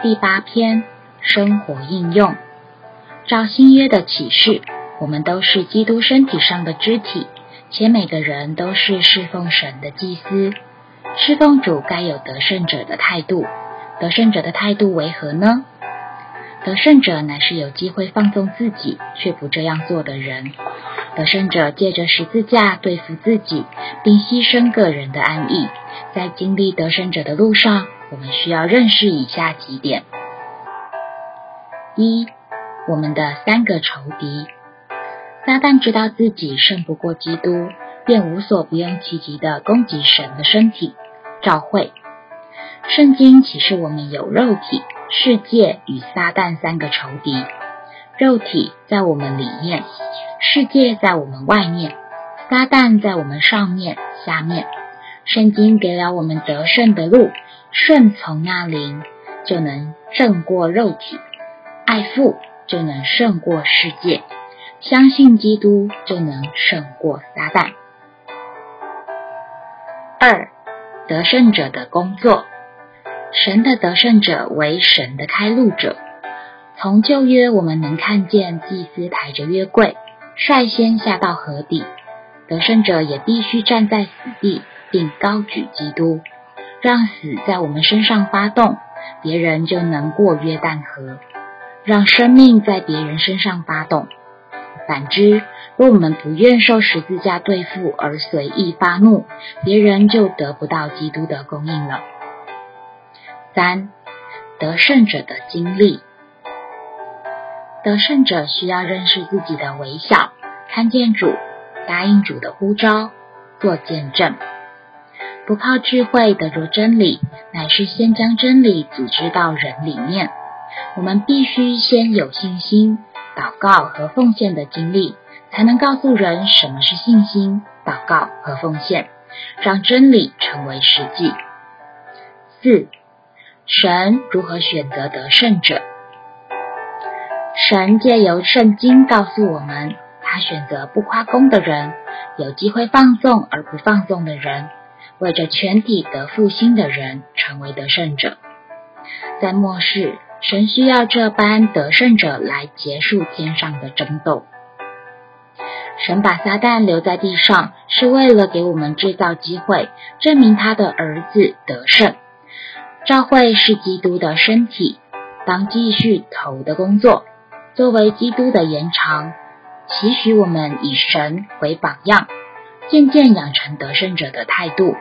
第八篇生活应用。照新约的启示，我们都是基督身体上的肢体，且每个人都是侍奉神的祭司。侍奉主该有得胜者的态度。得胜者的态度为何呢？得胜者乃是有机会放纵自己却不这样做的人。得胜者借着十字架对付自己，并牺牲个人的安逸。在经历得胜者的路上，我们需要认识以下几点：一、我们的三个仇敌。撒旦知道自己胜不过基督，便无所不用其极的攻击神的身体——召会。圣经启示我们有肉体、世界与撒旦三个仇敌。肉体在我们里面，世界在我们外面，撒旦在我们上面、下面。圣经给了我们得胜的路，顺从那灵就能胜过肉体，爱父就能胜过世界，相信基督就能胜过撒旦。二，得胜者的工作。神的得胜者为神的开路者。从旧约，我们能看见祭司抬着约柜，率先下到河底。得胜者也必须站在死地，并高举基督，让死在我们身上发动，别人就能过约旦河；让生命在别人身上发动。反之，若我们不愿受十字架对付而随意发怒，别人就得不到基督的供应了。三得胜者的经历，得胜者需要认识自己的微小，看见主，答应主的呼召，做见证。不靠智慧得着真理，乃是先将真理组织到人里面。我们必须先有信心、祷告和奉献的经历，才能告诉人什么是信心、祷告和奉献，让真理成为实际。四。神如何选择得胜者？神借由圣经告诉我们，他选择不夸功的人，有机会放纵而不放纵的人，为着全体得复兴的人，成为得胜者。在末世，神需要这般得胜者来结束天上的争斗。神把撒旦留在地上，是为了给我们制造机会，证明他的儿子得胜。教会是基督的身体，当继续头的工作，作为基督的延长，期许我们以神为榜样，渐渐养成得胜者的态度，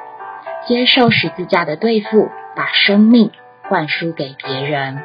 接受十字架的对付，把生命灌输给别人。